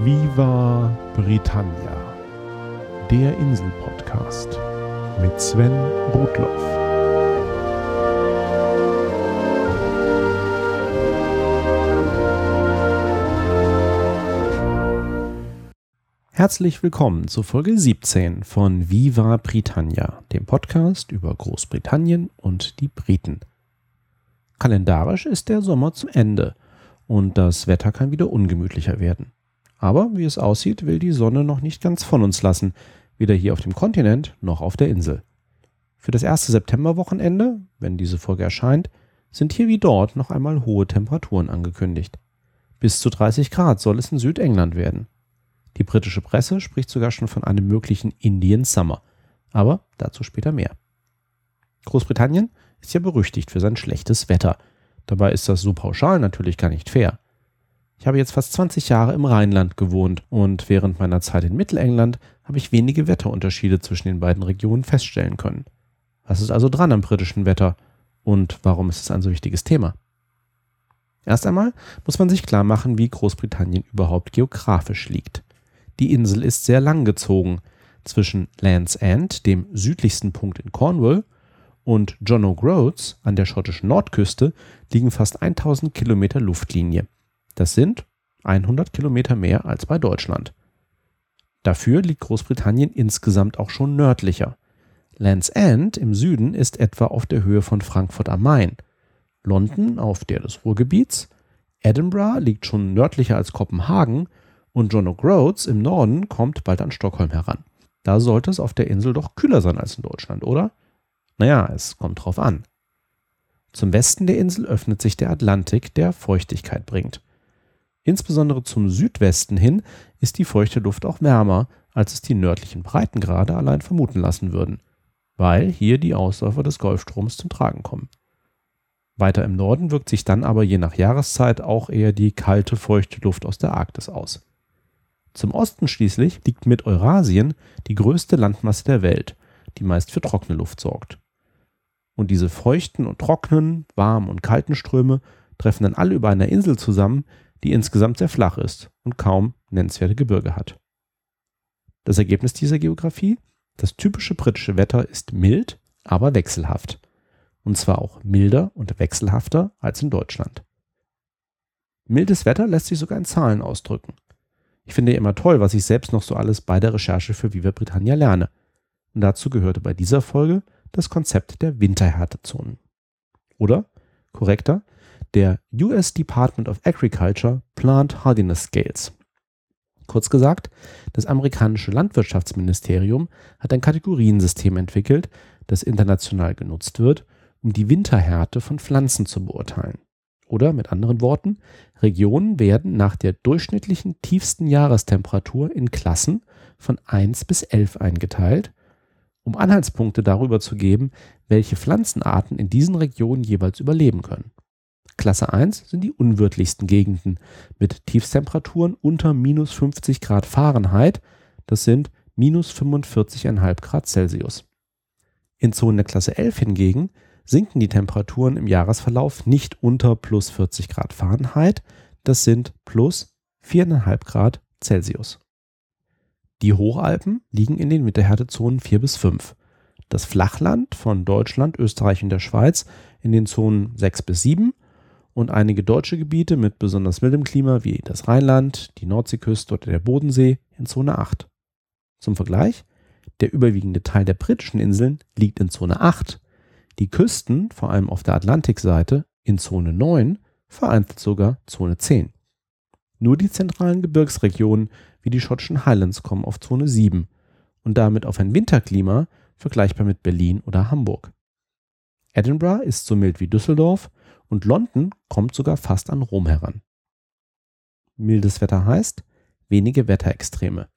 Viva Britannia, der Insel-Podcast mit Sven Rudloff. Herzlich willkommen zu Folge 17 von Viva Britannia, dem Podcast über Großbritannien und die Briten. Kalendarisch ist der Sommer zum Ende und das Wetter kann wieder ungemütlicher werden. Aber wie es aussieht, will die Sonne noch nicht ganz von uns lassen, weder hier auf dem Kontinent noch auf der Insel. Für das erste Septemberwochenende, wenn diese Folge erscheint, sind hier wie dort noch einmal hohe Temperaturen angekündigt. Bis zu 30 Grad soll es in Südengland werden. Die britische Presse spricht sogar schon von einem möglichen Indian Summer. Aber dazu später mehr. Großbritannien ist ja berüchtigt für sein schlechtes Wetter. Dabei ist das so pauschal natürlich gar nicht fair. Ich habe jetzt fast 20 Jahre im Rheinland gewohnt und während meiner Zeit in Mittelengland habe ich wenige Wetterunterschiede zwischen den beiden Regionen feststellen können. Was ist also dran am britischen Wetter und warum ist es ein so wichtiges Thema? Erst einmal muss man sich klar machen, wie Großbritannien überhaupt geografisch liegt. Die Insel ist sehr lang gezogen. Zwischen Land's End, dem südlichsten Punkt in Cornwall, und John O'Groats an der schottischen Nordküste liegen fast 1000 Kilometer Luftlinie. Das sind 100 Kilometer mehr als bei Deutschland. Dafür liegt Großbritannien insgesamt auch schon nördlicher. Land's End im Süden ist etwa auf der Höhe von Frankfurt am Main, London auf der des Ruhrgebiets, Edinburgh liegt schon nördlicher als Kopenhagen und John O'Groats im Norden kommt bald an Stockholm heran. Da sollte es auf der Insel doch kühler sein als in Deutschland, oder? Naja, es kommt drauf an. Zum Westen der Insel öffnet sich der Atlantik, der Feuchtigkeit bringt. Insbesondere zum Südwesten hin ist die feuchte Luft auch wärmer, als es die nördlichen Breitengrade allein vermuten lassen würden, weil hier die Ausläufer des Golfstroms zum Tragen kommen. Weiter im Norden wirkt sich dann aber je nach Jahreszeit auch eher die kalte, feuchte Luft aus der Arktis aus. Zum Osten schließlich liegt mit Eurasien die größte Landmasse der Welt, die meist für trockene Luft sorgt. Und diese feuchten und trockenen, warmen und kalten Ströme treffen dann alle über einer Insel zusammen, die insgesamt sehr flach ist und kaum nennenswerte Gebirge hat. Das Ergebnis dieser Geografie? Das typische britische Wetter ist mild, aber wechselhaft. Und zwar auch milder und wechselhafter als in Deutschland. Mildes Wetter lässt sich sogar in Zahlen ausdrücken. Ich finde immer toll, was ich selbst noch so alles bei der Recherche für Viva Britannia lerne. Und dazu gehörte bei dieser Folge das Konzept der Winterhärtezonen. Oder, korrekter, der US Department of Agriculture Plant Hardiness Scales. Kurz gesagt, das amerikanische Landwirtschaftsministerium hat ein Kategoriensystem entwickelt, das international genutzt wird, um die Winterhärte von Pflanzen zu beurteilen. Oder mit anderen Worten, Regionen werden nach der durchschnittlichen tiefsten Jahrestemperatur in Klassen von 1 bis 11 eingeteilt, um Anhaltspunkte darüber zu geben, welche Pflanzenarten in diesen Regionen jeweils überleben können. Klasse 1 sind die unwirtlichsten Gegenden mit Tiefstemperaturen unter minus 50 Grad Fahrenheit, das sind minus 45,5 Grad Celsius. In Zonen der Klasse 11 hingegen sinken die Temperaturen im Jahresverlauf nicht unter plus 40 Grad Fahrenheit, das sind plus 4,5 Grad Celsius. Die Hochalpen liegen in den Mittelhärtezonen 4 bis 5. Das Flachland von Deutschland, Österreich und der Schweiz in den Zonen 6 bis 7 und einige deutsche Gebiete mit besonders mildem Klima wie das Rheinland, die Nordseeküste oder der Bodensee in Zone 8. Zum Vergleich, der überwiegende Teil der britischen Inseln liegt in Zone 8, die Küsten, vor allem auf der Atlantikseite, in Zone 9, vereinzelt sogar Zone 10. Nur die zentralen Gebirgsregionen wie die schottischen Highlands kommen auf Zone 7 und damit auf ein Winterklima vergleichbar mit Berlin oder Hamburg. Edinburgh ist so mild wie Düsseldorf und London kommt sogar fast an Rom heran. Mildes Wetter heißt wenige Wetterextreme.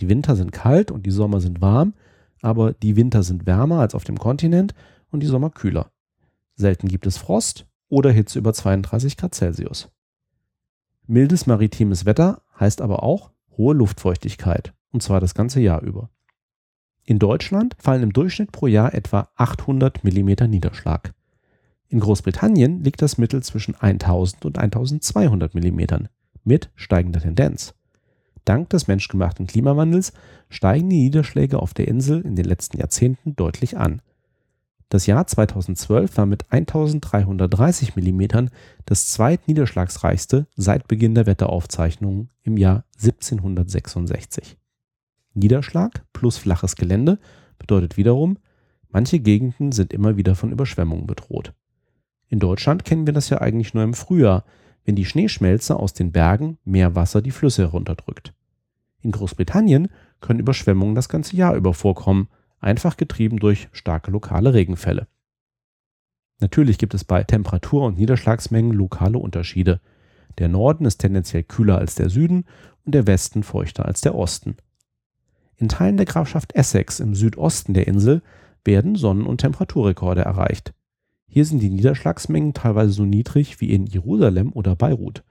Die Winter sind kalt und die Sommer sind warm, aber die Winter sind wärmer als auf dem Kontinent und die Sommer kühler. Selten gibt es Frost oder Hitze über 32 Grad Celsius. Mildes maritimes Wetter heißt aber auch hohe Luftfeuchtigkeit, und zwar das ganze Jahr über. In Deutschland fallen im Durchschnitt pro Jahr etwa 800 mm Niederschlag. In Großbritannien liegt das Mittel zwischen 1000 und 1200 mm mit steigender Tendenz. Dank des menschgemachten Klimawandels steigen die Niederschläge auf der Insel in den letzten Jahrzehnten deutlich an. Das Jahr 2012 war mit 1330 mm das zweitniederschlagsreichste seit Beginn der Wetteraufzeichnungen im Jahr 1766. Niederschlag plus flaches Gelände bedeutet wiederum, manche Gegenden sind immer wieder von Überschwemmungen bedroht. In Deutschland kennen wir das ja eigentlich nur im Frühjahr, wenn die Schneeschmelze aus den Bergen Meerwasser die Flüsse herunterdrückt. In Großbritannien können Überschwemmungen das ganze Jahr über vorkommen, einfach getrieben durch starke lokale Regenfälle. Natürlich gibt es bei Temperatur und Niederschlagsmengen lokale Unterschiede. Der Norden ist tendenziell kühler als der Süden und der Westen feuchter als der Osten. In Teilen der Grafschaft Essex im Südosten der Insel werden Sonnen- und Temperaturrekorde erreicht. Hier sind die Niederschlagsmengen teilweise so niedrig wie in Jerusalem oder Beirut.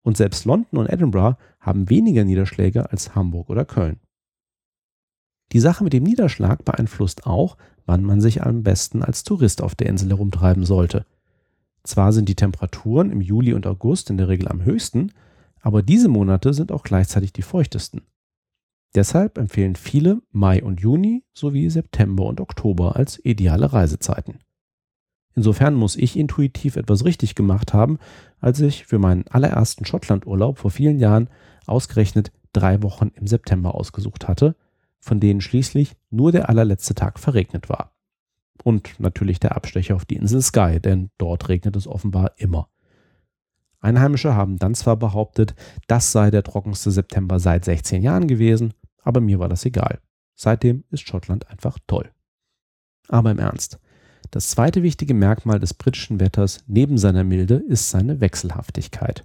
Und selbst London und Edinburgh haben weniger Niederschläge als Hamburg oder Köln. Die Sache mit dem Niederschlag beeinflusst auch, wann man sich am besten als Tourist auf der Insel herumtreiben sollte. Zwar sind die Temperaturen im Juli und August in der Regel am höchsten, aber diese Monate sind auch gleichzeitig die feuchtesten. Deshalb empfehlen viele Mai und Juni sowie September und Oktober als ideale Reisezeiten. Insofern muss ich intuitiv etwas richtig gemacht haben, als ich für meinen allerersten Schottlandurlaub vor vielen Jahren ausgerechnet drei Wochen im September ausgesucht hatte, von denen schließlich nur der allerletzte Tag verregnet war. Und natürlich der Abstecher auf die Insel Skye, denn dort regnet es offenbar immer. Einheimische haben dann zwar behauptet, das sei der trockenste September seit 16 Jahren gewesen, aber mir war das egal. Seitdem ist Schottland einfach toll. Aber im Ernst, das zweite wichtige Merkmal des britischen Wetters neben seiner Milde ist seine Wechselhaftigkeit.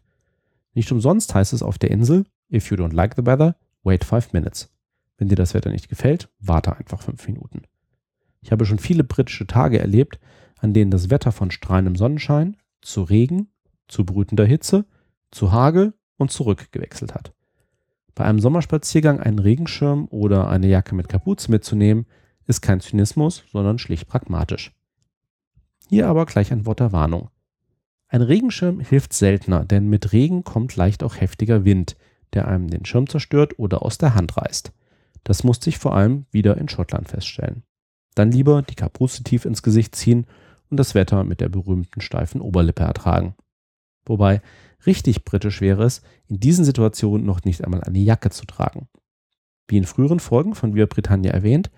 Nicht umsonst heißt es auf der Insel, if you don't like the weather, wait five minutes. Wenn dir das Wetter nicht gefällt, warte einfach fünf Minuten. Ich habe schon viele britische Tage erlebt, an denen das Wetter von strahlendem Sonnenschein zu Regen, zu brütender Hitze, zu Hagel und zurück gewechselt hat. Bei einem Sommerspaziergang einen Regenschirm oder eine Jacke mit Kapuze mitzunehmen, ist kein Zynismus, sondern schlicht pragmatisch. Hier aber gleich ein Wort der Warnung. Ein Regenschirm hilft seltener, denn mit Regen kommt leicht auch heftiger Wind, der einem den Schirm zerstört oder aus der Hand reißt. Das musste ich vor allem wieder in Schottland feststellen. Dann lieber die Kapuze tief ins Gesicht ziehen und das Wetter mit der berühmten steifen Oberlippe ertragen. Wobei richtig britisch wäre es, in diesen Situationen noch nicht einmal eine Jacke zu tragen. Wie in früheren Folgen von Via Britannia erwähnt,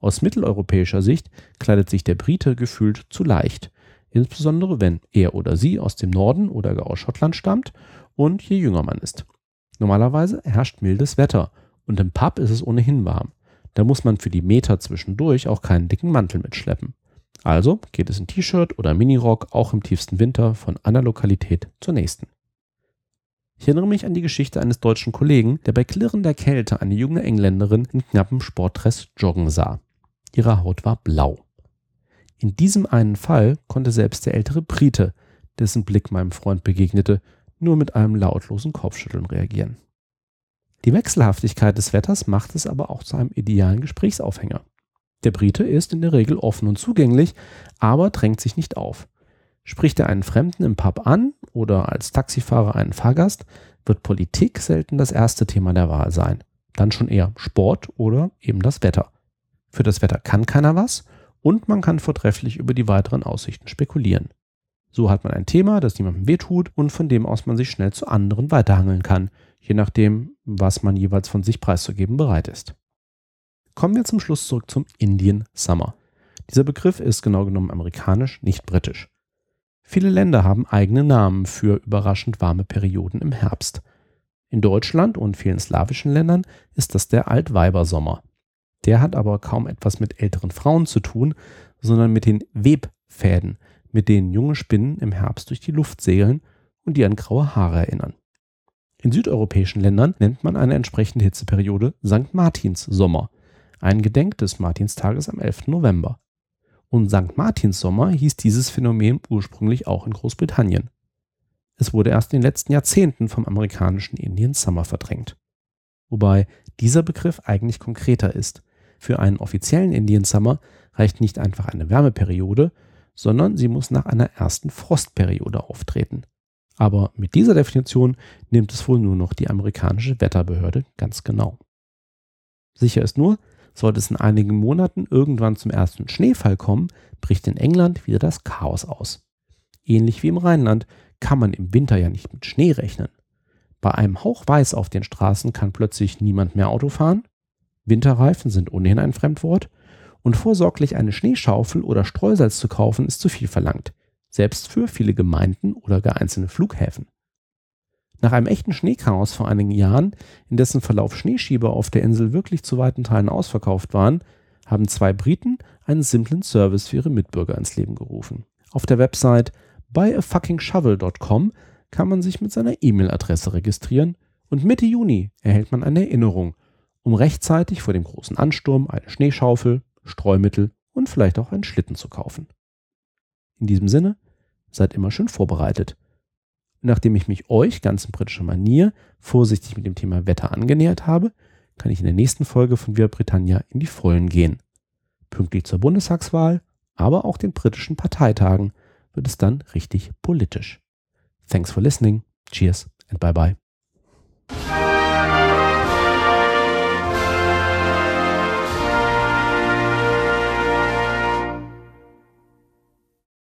aus mitteleuropäischer Sicht kleidet sich der Brite gefühlt zu leicht, insbesondere wenn er oder sie aus dem Norden oder gar aus Schottland stammt und je jünger man ist. Normalerweise herrscht mildes Wetter und im Pub ist es ohnehin warm. Da muss man für die Meter zwischendurch auch keinen dicken Mantel mitschleppen. Also geht es in T-Shirt oder Minirock auch im tiefsten Winter von einer Lokalität zur nächsten. Ich erinnere mich an die Geschichte eines deutschen Kollegen, der bei klirrender Kälte eine junge Engländerin in knappem Sportdress joggen sah. Ihre Haut war blau. In diesem einen Fall konnte selbst der ältere Brite, dessen Blick meinem Freund begegnete, nur mit einem lautlosen Kopfschütteln reagieren. Die Wechselhaftigkeit des Wetters macht es aber auch zu einem idealen Gesprächsaufhänger. Der Brite ist in der Regel offen und zugänglich, aber drängt sich nicht auf. Spricht er einen Fremden im Pub an oder als Taxifahrer einen Fahrgast, wird Politik selten das erste Thema der Wahl sein. Dann schon eher Sport oder eben das Wetter. Für das Wetter kann keiner was und man kann vortrefflich über die weiteren Aussichten spekulieren. So hat man ein Thema, das niemandem wehtut und von dem aus man sich schnell zu anderen weiterhangeln kann, je nachdem, was man jeweils von sich preiszugeben bereit ist. Kommen wir zum Schluss zurück zum Indian Summer. Dieser Begriff ist genau genommen amerikanisch, nicht britisch. Viele Länder haben eigene Namen für überraschend warme Perioden im Herbst. In Deutschland und vielen slawischen Ländern ist das der Altweibersommer. Der hat aber kaum etwas mit älteren Frauen zu tun, sondern mit den Webfäden, mit denen junge Spinnen im Herbst durch die Luft segeln und die an graue Haare erinnern. In südeuropäischen Ländern nennt man eine entsprechende Hitzeperiode St. Martins Sommer, ein Gedenk des Martinstages am 11. November. Und St. Martins Sommer hieß dieses Phänomen ursprünglich auch in Großbritannien. Es wurde erst in den letzten Jahrzehnten vom amerikanischen Indian Summer verdrängt. Wobei dieser Begriff eigentlich konkreter ist, für einen offiziellen Indian Summer reicht nicht einfach eine Wärmeperiode, sondern sie muss nach einer ersten Frostperiode auftreten. Aber mit dieser Definition nimmt es wohl nur noch die amerikanische Wetterbehörde ganz genau. Sicher ist nur, sollte es in einigen Monaten irgendwann zum ersten Schneefall kommen, bricht in England wieder das Chaos aus. Ähnlich wie im Rheinland kann man im Winter ja nicht mit Schnee rechnen. Bei einem Hauch Weiß auf den Straßen kann plötzlich niemand mehr Auto fahren. Winterreifen sind ohnehin ein Fremdwort. Und vorsorglich eine Schneeschaufel oder Streusalz zu kaufen, ist zu viel verlangt. Selbst für viele Gemeinden oder gar einzelne Flughäfen. Nach einem echten Schneechaos vor einigen Jahren, in dessen Verlauf Schneeschieber auf der Insel wirklich zu weiten Teilen ausverkauft waren, haben zwei Briten einen simplen Service für ihre Mitbürger ins Leben gerufen. Auf der Website byafuckingshovel.com kann man sich mit seiner E-Mail-Adresse registrieren und Mitte Juni erhält man eine Erinnerung, um rechtzeitig vor dem großen Ansturm eine Schneeschaufel, Streumittel und vielleicht auch einen Schlitten zu kaufen. In diesem Sinne, seid immer schön vorbereitet. nachdem ich mich euch ganz in britischer Manier vorsichtig mit dem Thema Wetter angenähert habe, kann ich in der nächsten Folge von Via Britannia in die Vollen gehen. Pünktlich zur Bundestagswahl, aber auch den britischen Parteitagen wird es dann richtig politisch. Thanks for listening. Cheers and bye bye.